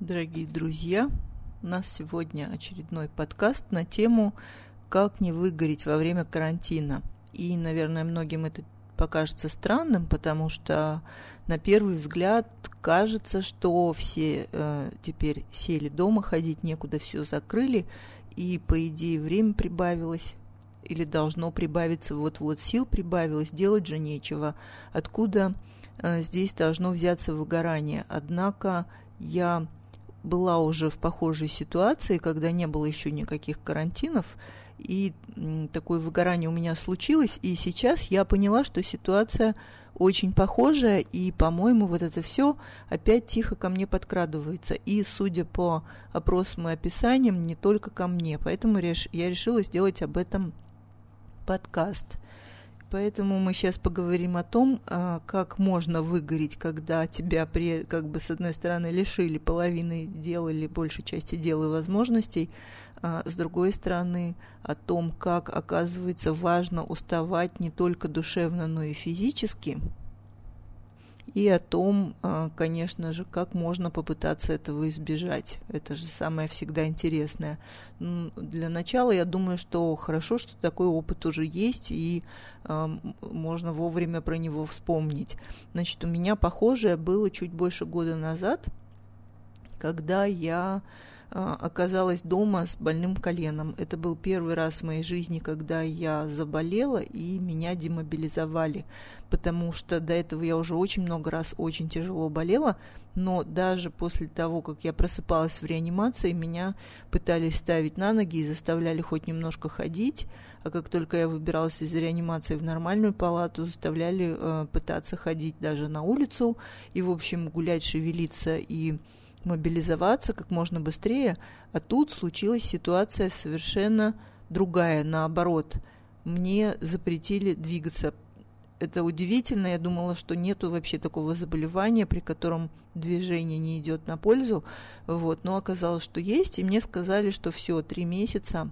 Дорогие друзья, у нас сегодня очередной подкаст на тему «Как не выгореть во время карантина». И, наверное, многим это покажется странным, потому что на первый взгляд кажется, что все э, теперь сели дома, ходить некуда, все закрыли, и, по идее, время прибавилось или должно прибавиться, вот-вот сил прибавилось, делать же нечего. Откуда э, здесь должно взяться выгорание? Однако я была уже в похожей ситуации, когда не было еще никаких карантинов, и такое выгорание у меня случилось, и сейчас я поняла, что ситуация очень похожая, и, по-моему, вот это все опять тихо ко мне подкрадывается. И, судя по опросам и описаниям, не только ко мне. Поэтому я решила сделать об этом подкаст. Поэтому мы сейчас поговорим о том, а, как можно выгореть, когда тебя при, как бы с одной стороны лишили половины дел или большей части дел и возможностей, а с другой стороны о том, как оказывается важно уставать не только душевно, но и физически – и о том, а, конечно же, как можно попытаться этого избежать. Это же самое всегда интересное. Для начала я думаю, что хорошо, что такой опыт уже есть, и э, можно вовремя про него вспомнить. Значит, у меня похожее было чуть больше года назад, когда я а, оказалась дома с больным коленом. Это был первый раз в моей жизни, когда я заболела и меня демобилизовали, потому что до этого я уже очень много раз очень тяжело болела, но даже после того, как я просыпалась в реанимации, меня пытались ставить на ноги и заставляли хоть немножко ходить, а как только я выбиралась из реанимации в нормальную палату, заставляли э, пытаться ходить даже на улицу и, в общем, гулять, шевелиться и мобилизоваться как можно быстрее, а тут случилась ситуация совершенно другая, наоборот. Мне запретили двигаться. Это удивительно, я думала, что нету вообще такого заболевания, при котором движение не идет на пользу, вот, но оказалось, что есть, и мне сказали, что все, три месяца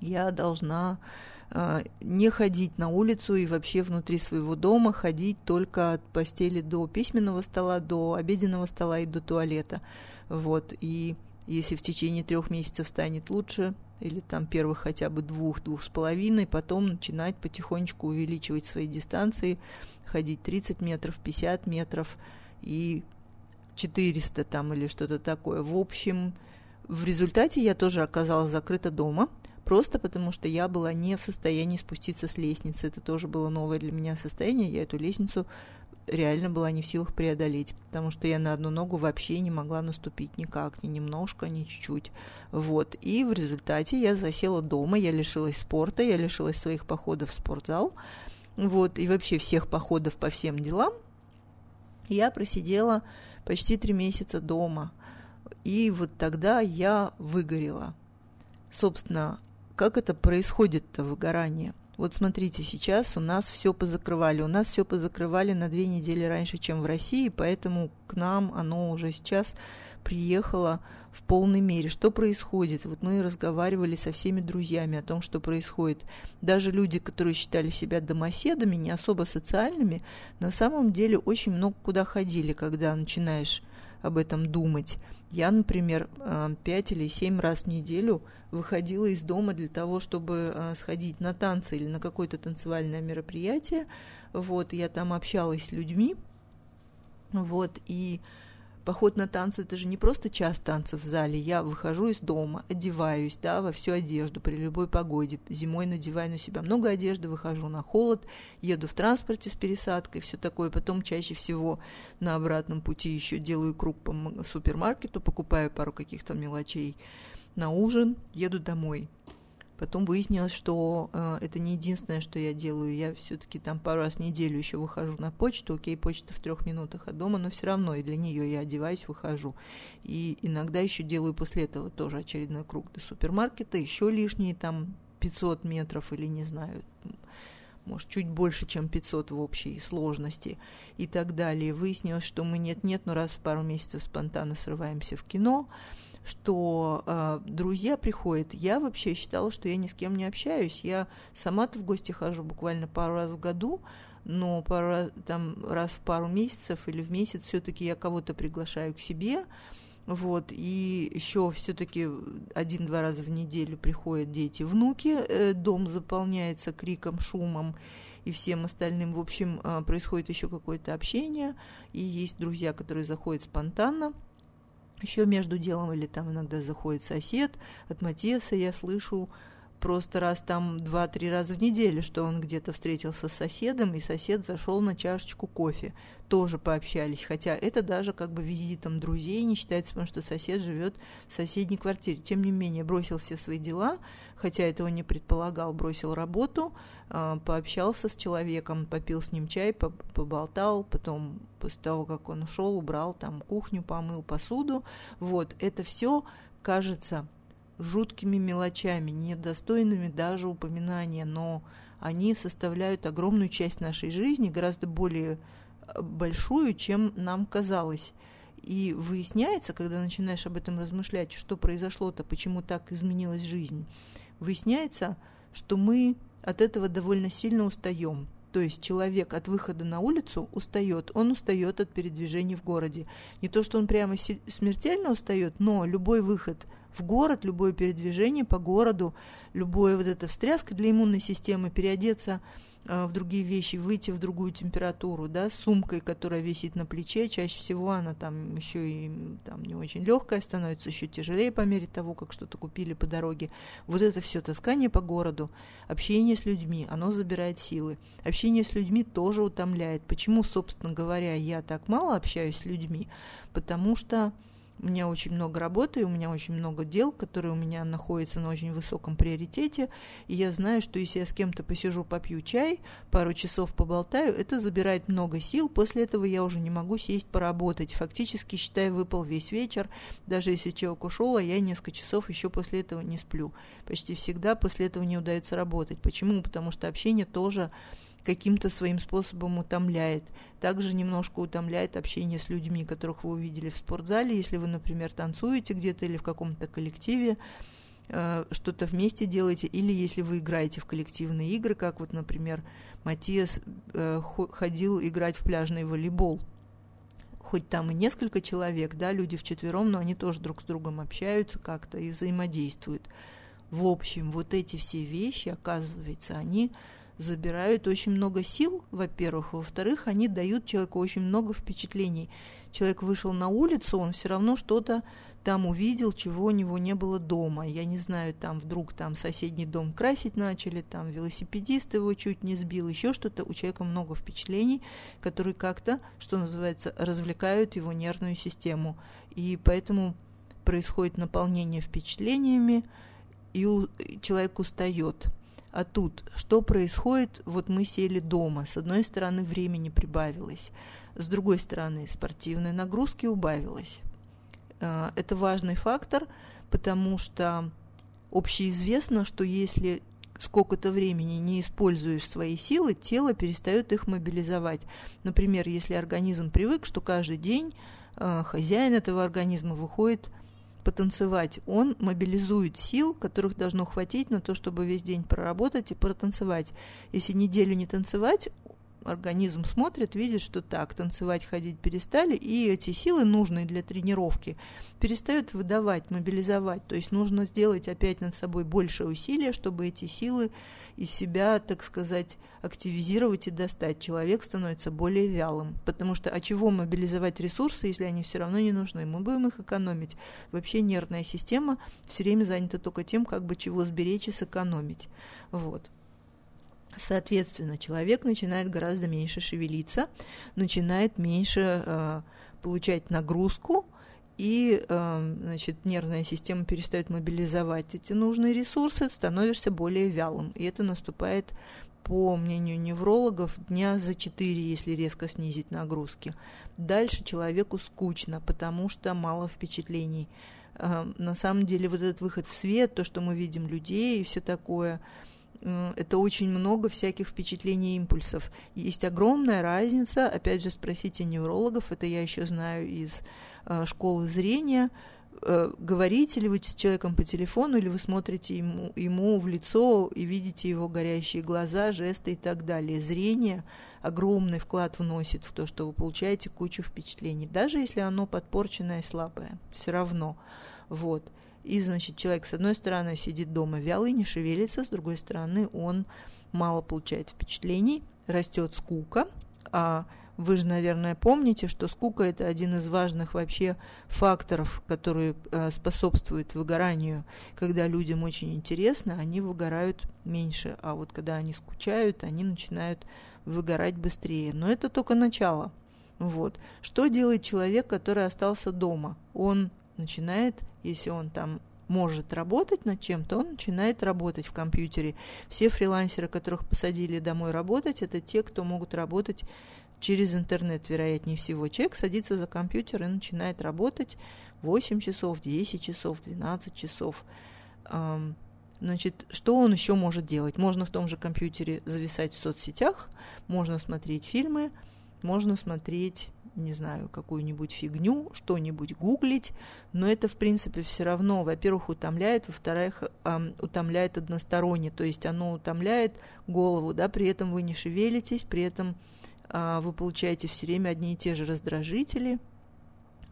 я должна не ходить на улицу и вообще внутри своего дома, ходить только от постели до письменного стола, до обеденного стола и до туалета. Вот. И если в течение трех месяцев станет лучше, или там первых хотя бы двух, двух с половиной, потом начинать потихонечку увеличивать свои дистанции, ходить 30 метров, 50 метров и 400 там или что-то такое. В общем, в результате я тоже оказалась закрыта дома – просто потому что я была не в состоянии спуститься с лестницы. Это тоже было новое для меня состояние. Я эту лестницу реально была не в силах преодолеть, потому что я на одну ногу вообще не могла наступить никак, ни немножко, ни чуть-чуть. Вот. И в результате я засела дома, я лишилась спорта, я лишилась своих походов в спортзал, вот, и вообще всех походов по всем делам. Я просидела почти три месяца дома, и вот тогда я выгорела. Собственно, как это происходит-то выгорание? Вот смотрите, сейчас у нас все позакрывали. У нас все позакрывали на две недели раньше, чем в России, поэтому к нам оно уже сейчас приехало в полной мере. Что происходит? Вот мы разговаривали со всеми друзьями о том, что происходит. Даже люди, которые считали себя домоседами, не особо социальными, на самом деле очень много куда ходили, когда начинаешь об этом думать. Я, например, э, пять или семь раз в неделю выходила из дома для того, чтобы э, сходить на танцы или на какое-то танцевальное мероприятие. Вот, я там общалась с людьми. Вот, и Поход на танцы – это же не просто час танцев в зале. Я выхожу из дома, одеваюсь, да, во всю одежду при любой погоде. Зимой надеваю на себя много одежды, выхожу на холод, еду в транспорте с пересадкой, все такое. Потом чаще всего на обратном пути еще делаю круг по супермаркету, покупаю пару каких-то мелочей на ужин, еду домой. Потом выяснилось, что э, это не единственное, что я делаю. Я все-таки там пару раз в неделю еще выхожу на почту. Окей, почта в трех минутах от дома, но все равно и для нее я одеваюсь, выхожу. И иногда еще делаю после этого тоже очередной круг до супермаркета, еще лишние там 500 метров или не знаю, может, чуть больше, чем 500 в общей сложности и так далее. Выяснилось, что мы нет-нет, но раз в пару месяцев спонтанно срываемся в кино, что э, друзья приходят. Я вообще считала, что я ни с кем не общаюсь. Я сама-то в гости хожу буквально пару раз в году, но пару, там, раз в пару месяцев или в месяц все-таки я кого-то приглашаю к себе. Вот, и еще все-таки один-два раза в неделю приходят дети, внуки, э, дом заполняется криком, шумом и всем остальным. В общем, э, происходит еще какое-то общение, и есть друзья, которые заходят спонтанно. Еще между делом или там иногда заходит сосед. От Матеса я слышу просто раз там два-три раза в неделю, что он где-то встретился с соседом, и сосед зашел на чашечку кофе. Тоже пообщались, хотя это даже как бы визитом друзей не считается, потому что сосед живет в соседней квартире. Тем не менее, бросил все свои дела, хотя этого не предполагал, бросил работу, а, пообщался с человеком, попил с ним чай, поболтал, потом после того, как он ушел, убрал там кухню, помыл посуду. Вот, это все кажется жуткими мелочами, недостойными даже упоминания, но они составляют огромную часть нашей жизни, гораздо более э, большую, чем нам казалось. И выясняется, когда начинаешь об этом размышлять, что произошло-то, почему так изменилась жизнь, выясняется, что мы от этого довольно сильно устаем. То есть человек от выхода на улицу устает, он устает от передвижений в городе. Не то, что он прямо смертельно устает, но любой выход в город, любое передвижение по городу, любое вот эта встряска для иммунной системы, переодеться э, в другие вещи, выйти в другую температуру, да, с сумкой, которая висит на плече, чаще всего она там еще и там не очень легкая становится, еще тяжелее по мере того, как что-то купили по дороге. Вот это все таскание по городу, общение с людьми, оно забирает силы. Общение с людьми тоже утомляет. Почему, собственно говоря, я так мало общаюсь с людьми? Потому что у меня очень много работы, у меня очень много дел, которые у меня находятся на очень высоком приоритете, и я знаю, что если я с кем-то посижу, попью чай, пару часов поболтаю, это забирает много сил, после этого я уже не могу сесть поработать. Фактически, считай, выпал весь вечер, даже если человек ушел, а я несколько часов еще после этого не сплю. Почти всегда после этого не удается работать. Почему? Потому что общение тоже каким-то своим способом утомляет. Также немножко утомляет общение с людьми, которых вы увидели в спортзале. Если вы, например, танцуете где-то или в каком-то коллективе, э, что-то вместе делаете, или если вы играете в коллективные игры, как вот, например, Матиас э, ходил играть в пляжный волейбол. Хоть там и несколько человек, да, люди вчетвером, но они тоже друг с другом общаются как-то и взаимодействуют. В общем, вот эти все вещи, оказывается, они забирают очень много сил, во-первых. Во-вторых, они дают человеку очень много впечатлений. Человек вышел на улицу, он все равно что-то там увидел, чего у него не было дома. Я не знаю, там вдруг там соседний дом красить начали, там велосипедист его чуть не сбил, еще что-то. У человека много впечатлений, которые как-то, что называется, развлекают его нервную систему. И поэтому происходит наполнение впечатлениями, и человек устает. А тут что происходит? Вот мы сели дома. С одной стороны, времени прибавилось. С другой стороны, спортивной нагрузки убавилось. А, это важный фактор, потому что общеизвестно, что если сколько-то времени не используешь свои силы, тело перестает их мобилизовать. Например, если организм привык, что каждый день а, хозяин этого организма выходит потанцевать, он мобилизует сил, которых должно хватить на то, чтобы весь день проработать и протанцевать. Если неделю не танцевать, организм смотрит, видит, что так, танцевать, ходить перестали, и эти силы, нужные для тренировки, перестают выдавать, мобилизовать. То есть нужно сделать опять над собой больше усилия, чтобы эти силы из себя, так сказать, активизировать и достать. Человек становится более вялым. Потому что, а чего мобилизовать ресурсы, если они все равно не нужны? Мы будем их экономить. Вообще нервная система все время занята только тем, как бы чего сберечь и сэкономить. Вот. Соответственно, человек начинает гораздо меньше шевелиться, начинает меньше э, получать нагрузку, и э, значит, нервная система перестает мобилизовать эти нужные ресурсы, становишься более вялым. И это наступает, по мнению неврологов, дня за 4, если резко снизить нагрузки. Дальше человеку скучно, потому что мало впечатлений. Э, на самом деле вот этот выход в свет, то, что мы видим людей и все такое – это очень много всяких впечатлений и импульсов. Есть огромная разница, опять же, спросите неврологов, это я еще знаю из э, школы зрения, э, говорите ли вы с человеком по телефону, или вы смотрите ему, ему в лицо и видите его горящие глаза, жесты и так далее. Зрение огромный вклад вносит в то, что вы получаете кучу впечатлений, даже если оно подпорченное и слабое, все равно. Вот. И, значит, человек, с одной стороны, сидит дома вялый, не шевелится, с другой стороны, он мало получает впечатлений, растет скука, а вы же, наверное, помните, что скука – это один из важных вообще факторов, который э, способствует выгоранию. Когда людям очень интересно, они выгорают меньше, а вот когда они скучают, они начинают выгорать быстрее. Но это только начало. Вот. Что делает человек, который остался дома? Он начинает, если он там может работать над чем-то, он начинает работать в компьютере. Все фрилансеры, которых посадили домой работать, это те, кто могут работать через интернет, вероятнее всего. Человек садится за компьютер и начинает работать 8 часов, 10 часов, 12 часов. Значит, что он еще может делать? Можно в том же компьютере зависать в соцсетях, можно смотреть фильмы, можно смотреть не знаю, какую-нибудь фигню, что-нибудь гуглить, но это, в принципе, все равно, во-первых, утомляет, во-вторых, э, утомляет односторонне, то есть оно утомляет голову, да, при этом вы не шевелитесь, при этом э, вы получаете все время одни и те же раздражители –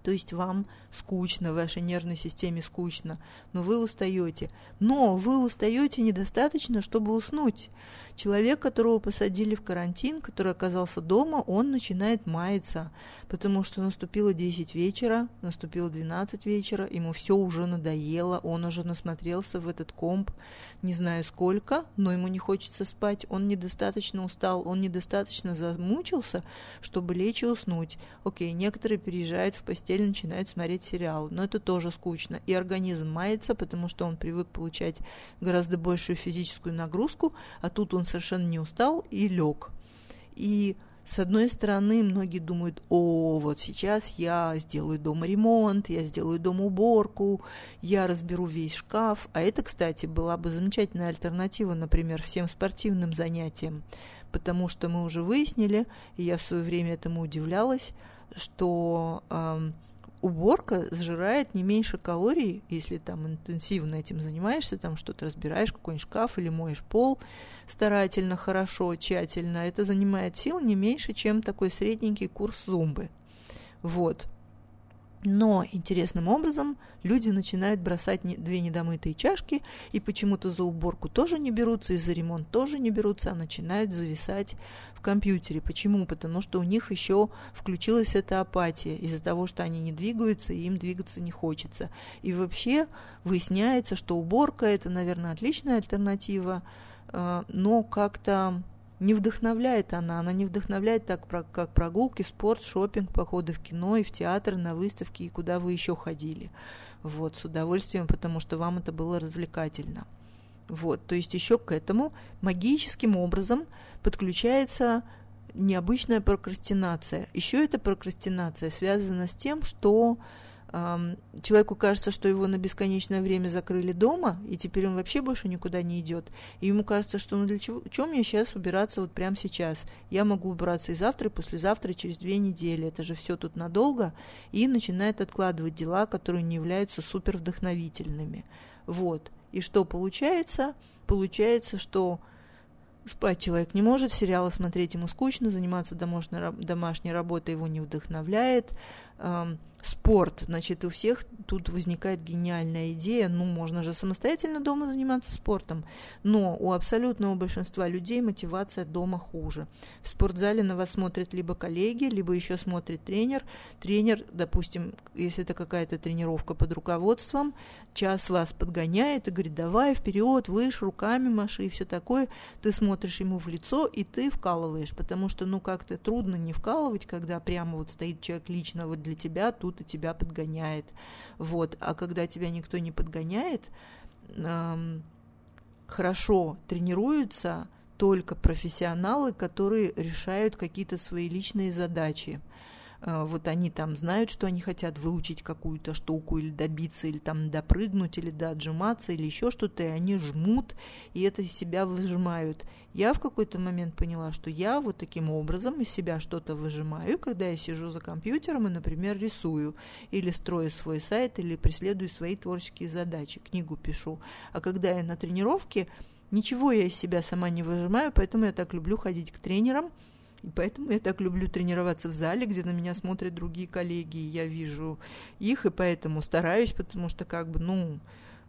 то есть вам скучно, вашей нервной системе скучно, но вы устаете. Но вы устаете недостаточно, чтобы уснуть. Человек, которого посадили в карантин, который оказался дома, он начинает маяться, потому что наступило 10 вечера, наступило 12 вечера, ему все уже надоело, он уже насмотрелся в этот комп, не знаю сколько, но ему не хочется спать, он недостаточно устал, он недостаточно замучился, чтобы лечь и уснуть. Окей, некоторые переезжают в постель постели начинают смотреть сериал. Но это тоже скучно. И организм мается, потому что он привык получать гораздо большую физическую нагрузку, а тут он совершенно не устал и лег. И с одной стороны, многие думают, о, вот сейчас я сделаю дома ремонт, я сделаю дома уборку, я разберу весь шкаф. А это, кстати, была бы замечательная альтернатива, например, всем спортивным занятиям, потому что мы уже выяснили, и я в свое время этому удивлялась, что э, уборка сжирает не меньше калорий, если там интенсивно этим занимаешься, там что-то разбираешь, какой-нибудь шкаф или моешь пол старательно, хорошо, тщательно. Это занимает сил не меньше, чем такой средненький курс зумбы. Вот. Но интересным образом люди начинают бросать не, две недомытые чашки, и почему-то за уборку тоже не берутся, и за ремонт тоже не берутся, а начинают зависать в компьютере. Почему? Потому что у них еще включилась эта апатия из-за того, что они не двигаются, и им двигаться не хочется. И вообще выясняется, что уборка это, наверное, отличная альтернатива, э, но как-то не вдохновляет она. Она не вдохновляет так, как прогулки, спорт, шопинг, походы в кино и в театр, на выставки и куда вы еще ходили. Вот, с удовольствием, потому что вам это было развлекательно. Вот, то есть еще к этому магическим образом подключается необычная прокрастинация. Еще эта прокрастинация связана с тем, что человеку кажется, что его на бесконечное время закрыли дома, и теперь он вообще больше никуда не идет. И ему кажется, что ну для чего, чем мне сейчас убираться вот прямо сейчас? Я могу убираться и завтра, и послезавтра, и через две недели. Это же все тут надолго. И начинает откладывать дела, которые не являются супер вдохновительными. Вот. И что получается? Получается, что спать человек не может, сериалы смотреть ему скучно, заниматься домашней, домашней работой его не вдохновляет, спорт. Значит, у всех тут возникает гениальная идея, ну, можно же самостоятельно дома заниматься спортом, но у абсолютного большинства людей мотивация дома хуже. В спортзале на вас смотрят либо коллеги, либо еще смотрит тренер. Тренер, допустим, если это какая-то тренировка под руководством, час вас подгоняет и говорит, давай вперед, выше, руками маши и все такое. Ты смотришь ему в лицо, и ты вкалываешь, потому что, ну, как-то трудно не вкалывать, когда прямо вот стоит человек лично вот для тебя, тут и тебя подгоняет. Вот. А когда тебя никто не подгоняет, эм, хорошо тренируются только профессионалы, которые решают какие-то свои личные задачи. Э, вот они там знают, что они хотят выучить какую-то штуку или добиться, или там допрыгнуть, или доотжиматься, или еще что-то, и они жмут, и это из себя выжимают. Я в какой-то момент поняла, что я вот таким образом из себя что-то выжимаю, когда я сижу за компьютером и, например, рисую, или строю свой сайт, или преследую свои творческие задачи, книгу пишу. А когда я на тренировке, ничего я из себя сама не выжимаю, поэтому я так люблю ходить к тренерам, и поэтому я так люблю тренироваться в зале, где на меня смотрят другие коллеги, и я вижу их, и поэтому стараюсь, потому что как бы, ну,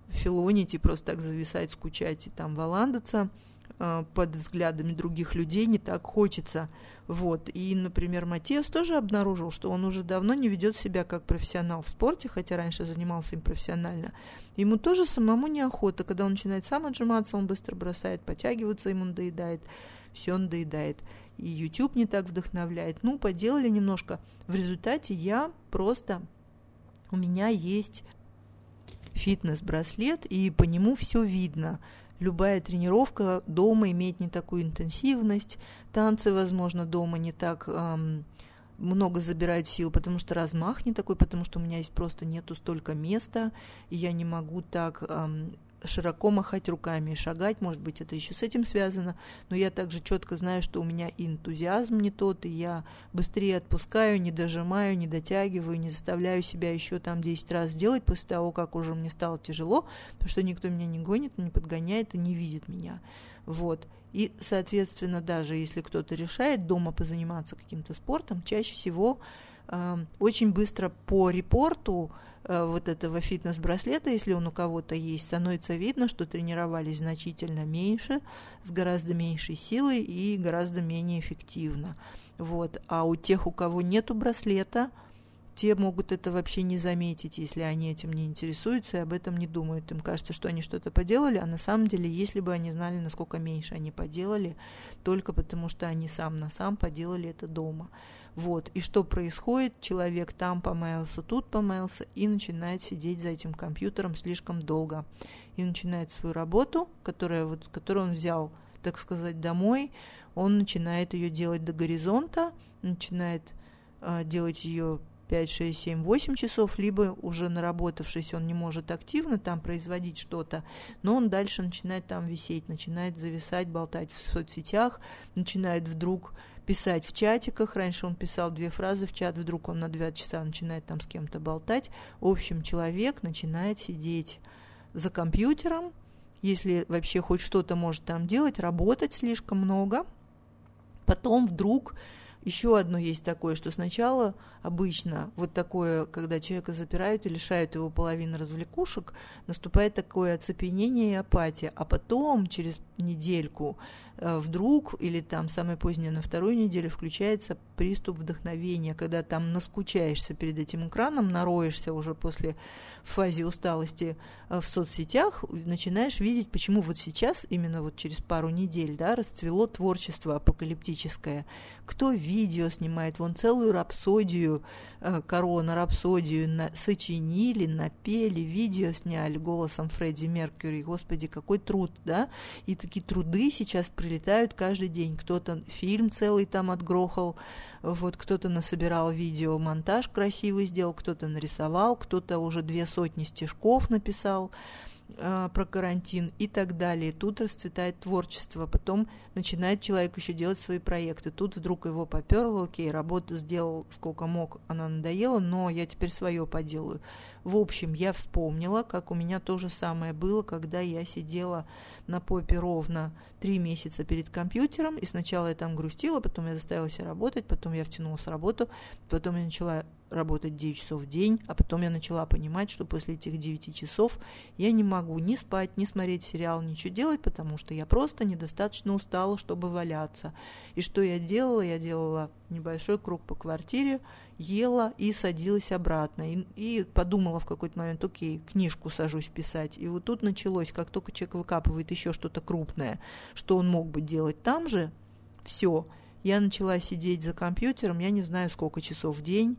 филонить и просто так зависать, скучать и там валандаться – под взглядами других людей не так хочется. Вот. И, например, Матиас тоже обнаружил, что он уже давно не ведет себя как профессионал в спорте, хотя раньше занимался им профессионально. Ему тоже самому неохота. Когда он начинает сам отжиматься, он быстро бросает, подтягиваться ему надоедает, все он доедает. И YouTube не так вдохновляет. Ну, поделали немножко. В результате я просто... У меня есть фитнес-браслет, и по нему все видно – любая тренировка дома имеет не такую интенсивность, танцы, возможно, дома не так эм, много забирают сил, потому что размах не такой, потому что у меня есть просто нету столько места, и я не могу так эм, широко махать руками и шагать, может быть, это еще с этим связано, но я также четко знаю, что у меня и энтузиазм не тот, и я быстрее отпускаю, не дожимаю, не дотягиваю, не заставляю себя еще там 10 раз сделать после того, как уже мне стало тяжело, потому что никто меня не гонит, не подгоняет и не видит меня. Вот. И, соответственно, даже если кто-то решает дома позаниматься каким-то спортом, чаще всего э, очень быстро по репорту вот этого фитнес-браслета, если он у кого-то есть, становится видно, что тренировались значительно меньше, с гораздо меньшей силой и гораздо менее эффективно. Вот. А у тех, у кого нету браслета, те могут это вообще не заметить, если они этим не интересуются и об этом не думают. Им кажется, что они что-то поделали, а на самом деле, если бы они знали, насколько меньше они поделали, только потому что они сам на сам поделали это дома. Вот. И что происходит? Человек там помаялся, тут помаялся и начинает сидеть за этим компьютером слишком долго. И начинает свою работу, которая, вот, которую он взял, так сказать, домой, он начинает ее делать до горизонта, начинает э, делать ее 5, 6, 7, 8 часов, либо уже наработавшись, он не может активно там производить что-то, но он дальше начинает там висеть, начинает зависать, болтать в соцсетях, начинает вдруг писать в чатиках. Раньше он писал две фразы в чат, вдруг он на два часа начинает там с кем-то болтать. В общем, человек начинает сидеть за компьютером, если вообще хоть что-то может там делать, работать слишком много. Потом вдруг еще одно есть такое, что сначала обычно вот такое, когда человека запирают и лишают его половины развлекушек, наступает такое оцепенение и апатия, а потом через недельку вдруг или там самое позднее на вторую неделю включается приступ вдохновения, когда там наскучаешься перед этим экраном, нароешься уже после фазе усталости э, в соцсетях, начинаешь видеть, почему вот сейчас, именно вот через пару недель, да, расцвело творчество апокалиптическое. Кто видео снимает, вон целую рапсодию, э, корона рапсодию на, сочинили, напели, видео сняли голосом Фредди Меркьюри, господи, какой труд, да, и такие труды сейчас при прилетают каждый день. Кто-то фильм целый там отгрохал, вот кто-то насобирал видео, монтаж красивый сделал, кто-то нарисовал, кто-то уже две сотни стишков написал э, про карантин и так далее. Тут расцветает творчество, потом начинает человек еще делать свои проекты. Тут вдруг его поперло, окей, работу сделал сколько мог, она надоела, но я теперь свое поделаю. В общем, я вспомнила, как у меня то же самое было, когда я сидела на попе ровно три месяца перед компьютером, и сначала я там грустила, потом я заставила себя работать, потом я втянулась в работу, потом я начала работать 9 часов в день, а потом я начала понимать, что после этих 9 часов я не могу ни спать, ни смотреть сериал, ничего делать, потому что я просто недостаточно устала, чтобы валяться. И что я делала? Я делала небольшой круг по квартире, ела и садилась обратно. И, и подумала в какой-то момент, окей, книжку сажусь писать. И вот тут началось, как только человек выкапывает еще что-то крупное, что он мог бы делать там же, все. Я начала сидеть за компьютером, я не знаю, сколько часов в день,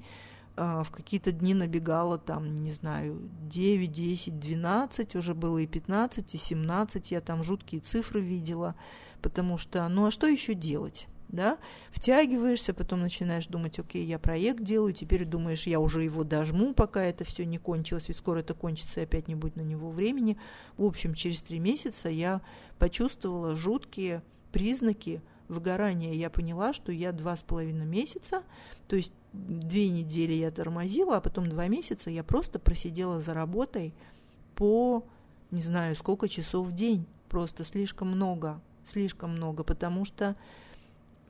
в какие-то дни набегала там, не знаю, 9, 10, 12, уже было и 15, и 17, я там жуткие цифры видела, потому что, ну а что еще делать? да, втягиваешься, потом начинаешь думать, окей, я проект делаю, теперь думаешь, я уже его дожму, пока это все не кончилось, ведь скоро это кончится, и опять не будет на него времени. В общем, через три месяца я почувствовала жуткие признаки выгорания. Я поняла, что я два с половиной месяца, то есть две недели я тормозила, а потом два месяца я просто просидела за работой по, не знаю, сколько часов в день, просто слишком много, слишком много, потому что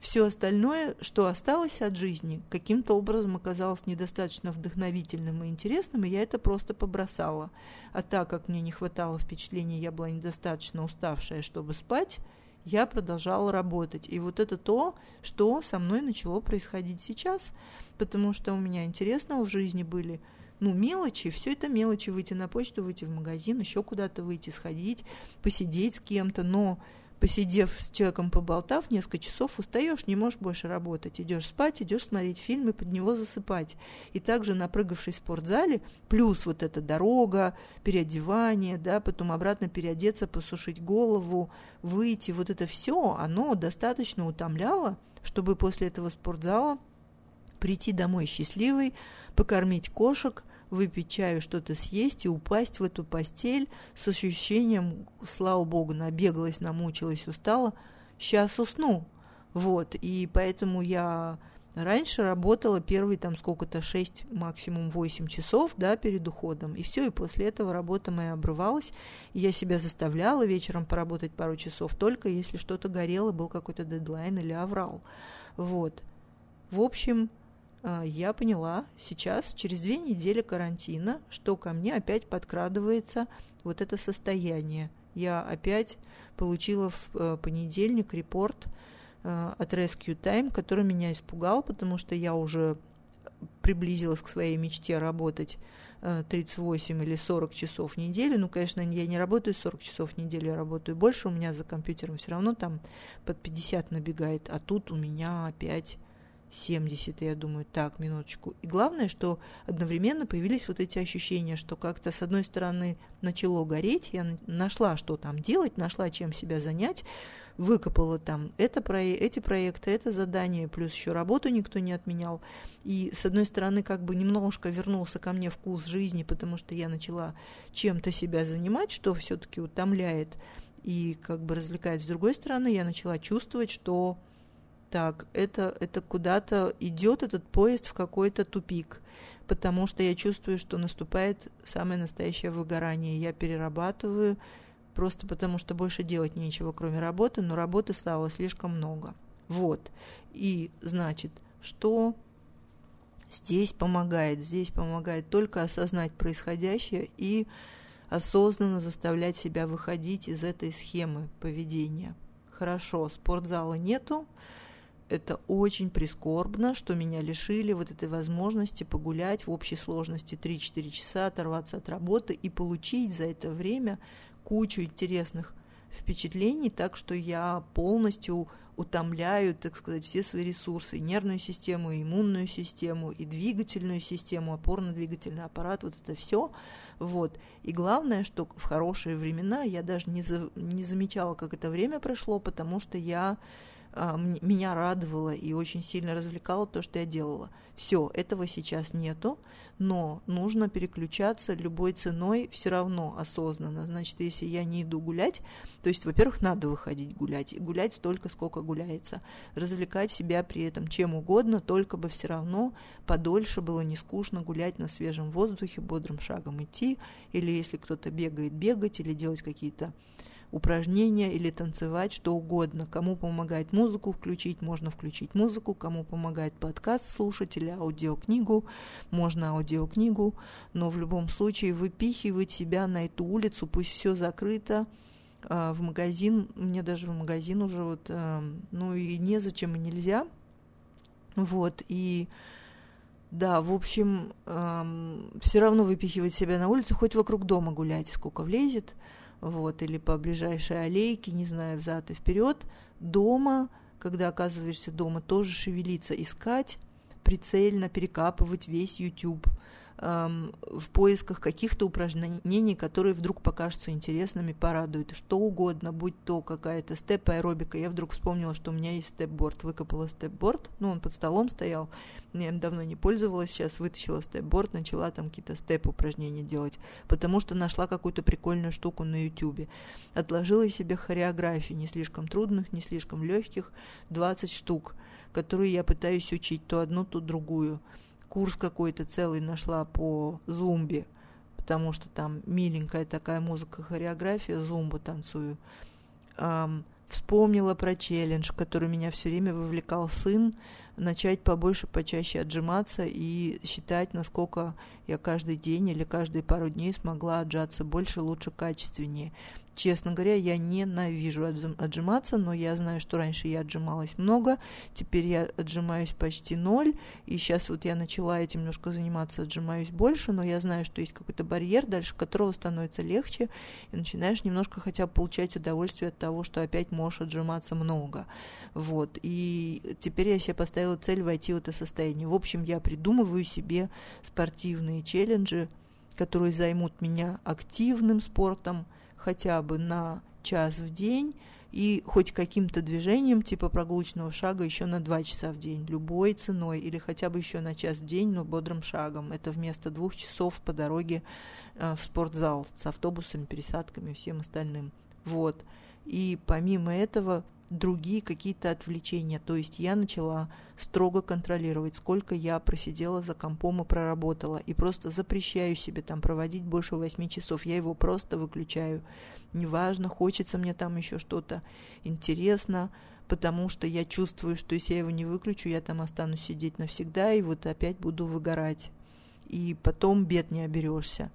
все остальное, что осталось от жизни, каким-то образом оказалось недостаточно вдохновительным и интересным, и я это просто побросала. А так как мне не хватало впечатления, я была недостаточно уставшая, чтобы спать, я продолжала работать. И вот это то, что со мной начало происходить сейчас, потому что у меня интересного в жизни были ну, мелочи, все это мелочи, выйти на почту, выйти в магазин, еще куда-то выйти, сходить, посидеть с кем-то, но посидев с человеком, поболтав несколько часов, устаешь, не можешь больше работать. Идешь спать, идешь смотреть фильм и под него засыпать. И также напрыгавшись в спортзале, плюс вот эта дорога, переодевание, да, потом обратно переодеться, посушить голову, выйти, вот это все, оно достаточно утомляло, чтобы после этого спортзала прийти домой счастливой, покормить кошек, выпить чаю, что-то съесть и упасть в эту постель с ощущением, слава богу, набегалась, намучилась, устала, сейчас усну. Вот, и поэтому я раньше работала первые там сколько-то 6, максимум 8 часов, да, перед уходом, и все, и после этого работа моя обрывалась, и я себя заставляла вечером поработать пару часов, только если что-то горело, был какой-то дедлайн или аврал. Вот. В общем, я поняла сейчас, через две недели карантина, что ко мне опять подкрадывается вот это состояние. Я опять получила в э, понедельник репорт э, от Rescue Time, который меня испугал, потому что я уже приблизилась к своей мечте работать 38 э, или 40 часов в неделю. Ну, конечно, я не работаю 40 часов в неделю, я работаю больше, у меня за компьютером все равно там под 50 набегает, а тут у меня опять 70, и я думаю, так, минуточку. И главное, что одновременно появились вот эти ощущения, что как-то с одной стороны начало гореть, я нашла, что там делать, нашла, чем себя занять, выкопала там это, эти проекты, это задание, плюс еще работу никто не отменял. И с одной стороны, как бы немножко вернулся ко мне вкус жизни, потому что я начала чем-то себя занимать, что все-таки утомляет и как бы развлекает. С другой стороны, я начала чувствовать, что так, это, это куда-то идет этот поезд в какой-то тупик, потому что я чувствую, что наступает самое настоящее выгорание. Я перерабатываю просто потому, что больше делать нечего, кроме работы, но работы стало слишком много. Вот. И, значит, что здесь помогает? Здесь помогает только осознать происходящее и осознанно заставлять себя выходить из этой схемы поведения. Хорошо, спортзала нету, это очень прискорбно, что меня лишили вот этой возможности погулять в общей сложности 3-4 часа, оторваться от работы и получить за это время кучу интересных впечатлений, так что я полностью утомляю, так сказать, все свои ресурсы, и нервную систему, и иммунную систему, и двигательную систему, опорно-двигательный аппарат, вот это все. Вот. И главное, что в хорошие времена я даже не, за, не замечала, как это время прошло, потому что я меня радовало и очень сильно развлекало то, что я делала. Все, этого сейчас нету, но нужно переключаться любой ценой все равно осознанно. Значит, если я не иду гулять, то есть, во-первых, надо выходить гулять, и гулять столько, сколько гуляется. Развлекать себя при этом чем угодно, только бы все равно подольше было не скучно гулять на свежем воздухе, бодрым шагом идти, или если кто-то бегает, бегать, или делать какие-то упражнения или танцевать, что угодно. Кому помогает музыку включить, можно включить музыку, кому помогает подкаст слушать или аудиокнигу, можно аудиокнигу, но в любом случае выпихивать себя на эту улицу, пусть все закрыто, а, в магазин, мне даже в магазин уже вот, э, ну и незачем и нельзя, вот, и да, в общем, эм, все равно выпихивать себя на улицу, хоть вокруг дома гулять, сколько влезет, вот, или по ближайшей аллейке, не знаю, взад и вперед, дома, когда оказываешься дома, тоже шевелиться, искать, прицельно перекапывать весь YouTube, в поисках каких-то упражнений, которые вдруг покажутся интересными, порадуют. Что угодно, будь то какая-то степ-аэробика. Я вдруг вспомнила, что у меня есть степ-борд. Выкопала степ-борд, ну, он под столом стоял, я им давно не пользовалась, сейчас вытащила степ-борд, начала там какие-то степ-упражнения делать, потому что нашла какую-то прикольную штуку на ютюбе. Отложила себе хореографии, не слишком трудных, не слишком легких, 20 штук, которые я пытаюсь учить, то одну, то другую курс какой-то целый нашла по зумбе, потому что там миленькая такая музыка, хореография, зумбу танцую. Эм, вспомнила про челлендж, который меня все время вовлекал сын, начать побольше, почаще отжиматься и считать, насколько я каждый день или каждые пару дней смогла отжаться больше, лучше, качественнее. Честно говоря, я ненавижу отжиматься, но я знаю, что раньше я отжималась много, теперь я отжимаюсь почти ноль, и сейчас вот я начала этим немножко заниматься, отжимаюсь больше, но я знаю, что есть какой-то барьер, дальше которого становится легче, и начинаешь немножко хотя бы получать удовольствие от того, что опять можешь отжиматься много. Вот, и теперь я себе поставила цель войти в это состояние. В общем, я придумываю себе спортивные челленджи, которые займут меня активным спортом, хотя бы на час в день и хоть каким-то движением типа прогулочного шага еще на два часа в день, любой ценой, или хотя бы еще на час в день, но бодрым шагом. Это вместо двух часов по дороге э, в спортзал с автобусами, пересадками и всем остальным. Вот. И помимо этого другие какие-то отвлечения. То есть я начала строго контролировать, сколько я просидела за компом и проработала. И просто запрещаю себе там проводить больше 8 часов. Я его просто выключаю. Неважно, хочется мне там еще что-то интересно, потому что я чувствую, что если я его не выключу, я там останусь сидеть навсегда, и вот опять буду выгорать. И потом бед не оберешься.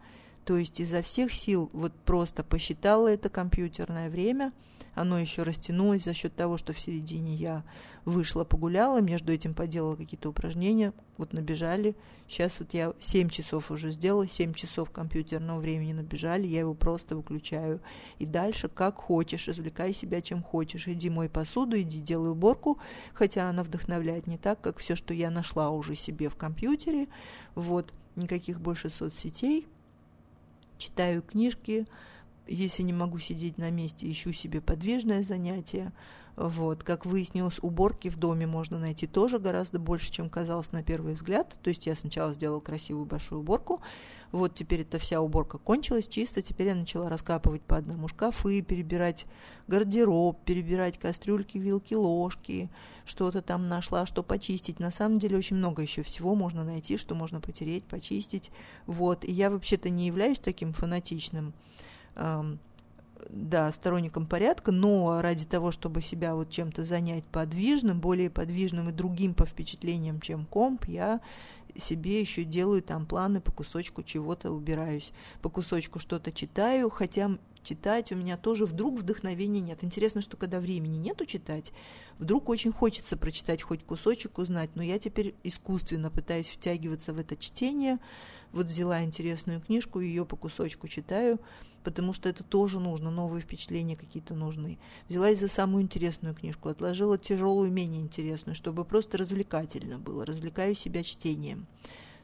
То есть изо всех сил вот просто посчитала это компьютерное время, оно еще растянулось за счет того, что в середине я вышла, погуляла, между этим поделала какие-то упражнения, вот набежали. Сейчас вот я 7 часов уже сделала, 7 часов компьютерного времени набежали, я его просто выключаю. И дальше как хочешь, развлекай себя чем хочешь. Иди мой посуду, иди делай уборку, хотя она вдохновляет не так, как все, что я нашла уже себе в компьютере. Вот, никаких больше соцсетей, читаю книжки, если не могу сидеть на месте, ищу себе подвижное занятие. Вот, как выяснилось, уборки в доме можно найти тоже гораздо больше, чем казалось на первый взгляд. То есть я сначала сделала красивую большую уборку, вот теперь эта вся уборка кончилась чисто, теперь я начала раскапывать по одному шкафы, перебирать гардероб, перебирать кастрюльки, вилки, ложки, что-то там нашла, что почистить. На самом деле очень много еще всего можно найти, что можно потереть, почистить. Вот, и я вообще-то не являюсь таким фанатичным эм, да, сторонником порядка, но ради того, чтобы себя вот чем-то занять подвижным, более подвижным и другим по впечатлениям, чем комп, я себе еще делаю там планы по кусочку чего-то убираюсь, по кусочку что-то читаю, хотя читать у меня тоже вдруг вдохновения нет. Интересно, что когда времени нету читать, вдруг очень хочется прочитать хоть кусочек, узнать, но я теперь искусственно пытаюсь втягиваться в это чтение, вот взяла интересную книжку, ее по кусочку читаю, потому что это тоже нужно, новые впечатления какие-то нужны. Взялась за самую интересную книжку, отложила тяжелую, менее интересную, чтобы просто развлекательно было. Развлекаю себя чтением.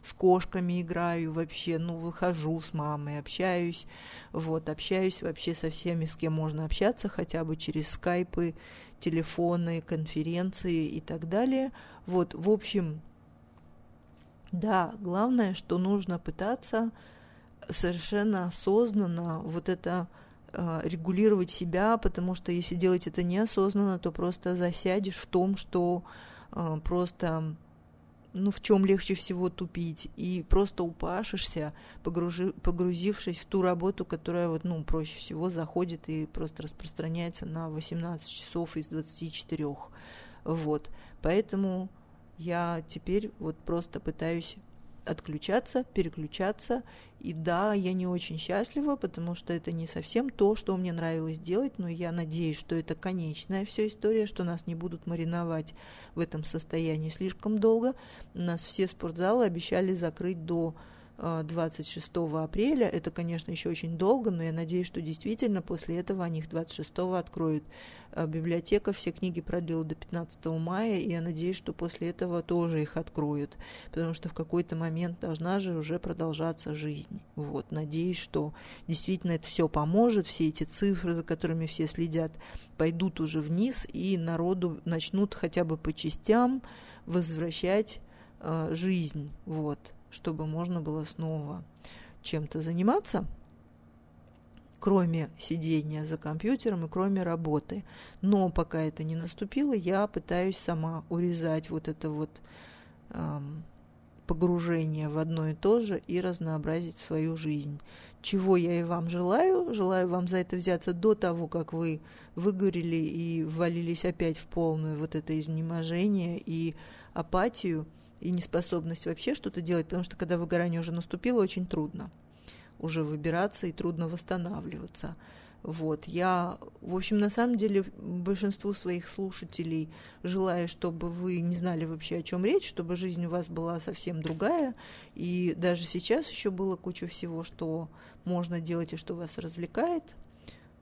С кошками играю вообще, ну, выхожу с мамой, общаюсь, вот, общаюсь вообще со всеми, с кем можно общаться, хотя бы через скайпы, телефоны, конференции и так далее. Вот, в общем, да, главное, что нужно пытаться совершенно осознанно вот это э, регулировать себя, потому что если делать это неосознанно, то просто засядешь в том, что э, просто ну, в чем легче всего тупить, и просто упашешься, погружи, погрузившись в ту работу, которая вот, ну, проще всего заходит и просто распространяется на 18 часов из 24. Вот. Поэтому я теперь вот просто пытаюсь отключаться, переключаться. И да, я не очень счастлива, потому что это не совсем то, что мне нравилось делать, но я надеюсь, что это конечная вся история, что нас не будут мариновать в этом состоянии слишком долго. Нас все спортзалы обещали закрыть до 26 апреля. Это, конечно, еще очень долго, но я надеюсь, что действительно после этого они их 26 откроют. А библиотека все книги продлила до 15 мая, и я надеюсь, что после этого тоже их откроют, потому что в какой-то момент должна же уже продолжаться жизнь. Вот, надеюсь, что действительно это все поможет, все эти цифры, за которыми все следят, пойдут уже вниз, и народу начнут хотя бы по частям возвращать э, жизнь. Вот чтобы можно было снова чем-то заниматься, кроме сидения за компьютером и кроме работы. Но пока это не наступило, я пытаюсь сама урезать вот это вот эм, погружение в одно и то же и разнообразить свою жизнь. Чего я и вам желаю. Желаю вам за это взяться до того, как вы выгорели и ввалились опять в полную вот это изнеможение и апатию – и неспособность вообще что-то делать, потому что когда выгорание уже наступило, очень трудно уже выбираться и трудно восстанавливаться. Вот, я, в общем, на самом деле большинству своих слушателей желаю, чтобы вы не знали вообще, о чем речь, чтобы жизнь у вас была совсем другая, и даже сейчас еще было куча всего, что можно делать и что вас развлекает.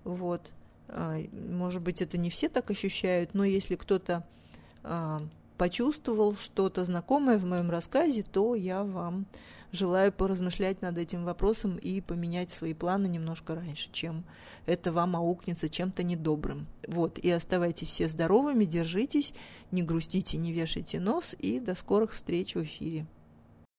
Вот, а, может быть, это не все так ощущают, но если кто-то а, почувствовал что-то знакомое в моем рассказе, то я вам желаю поразмышлять над этим вопросом и поменять свои планы немножко раньше, чем это вам аукнется чем-то недобрым. Вот, и оставайтесь все здоровыми, держитесь, не грустите, не вешайте нос, и до скорых встреч в эфире.